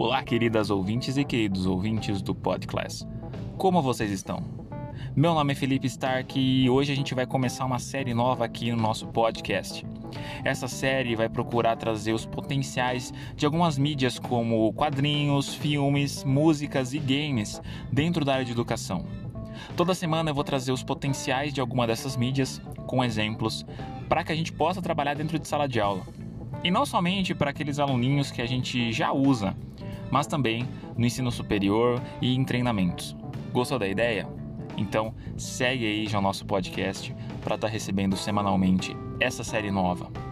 Olá, queridas ouvintes e queridos ouvintes do Podclass. Como vocês estão? Meu nome é Felipe Stark e hoje a gente vai começar uma série nova aqui no nosso podcast. Essa série vai procurar trazer os potenciais de algumas mídias como quadrinhos, filmes, músicas e games dentro da área de educação. Toda semana eu vou trazer os potenciais de alguma dessas mídias com exemplos para que a gente possa trabalhar dentro de sala de aula. E não somente para aqueles aluninhos que a gente já usa, mas também no ensino superior e em treinamentos. Gostou da ideia? Então segue aí já o nosso podcast para estar tá recebendo semanalmente essa série nova.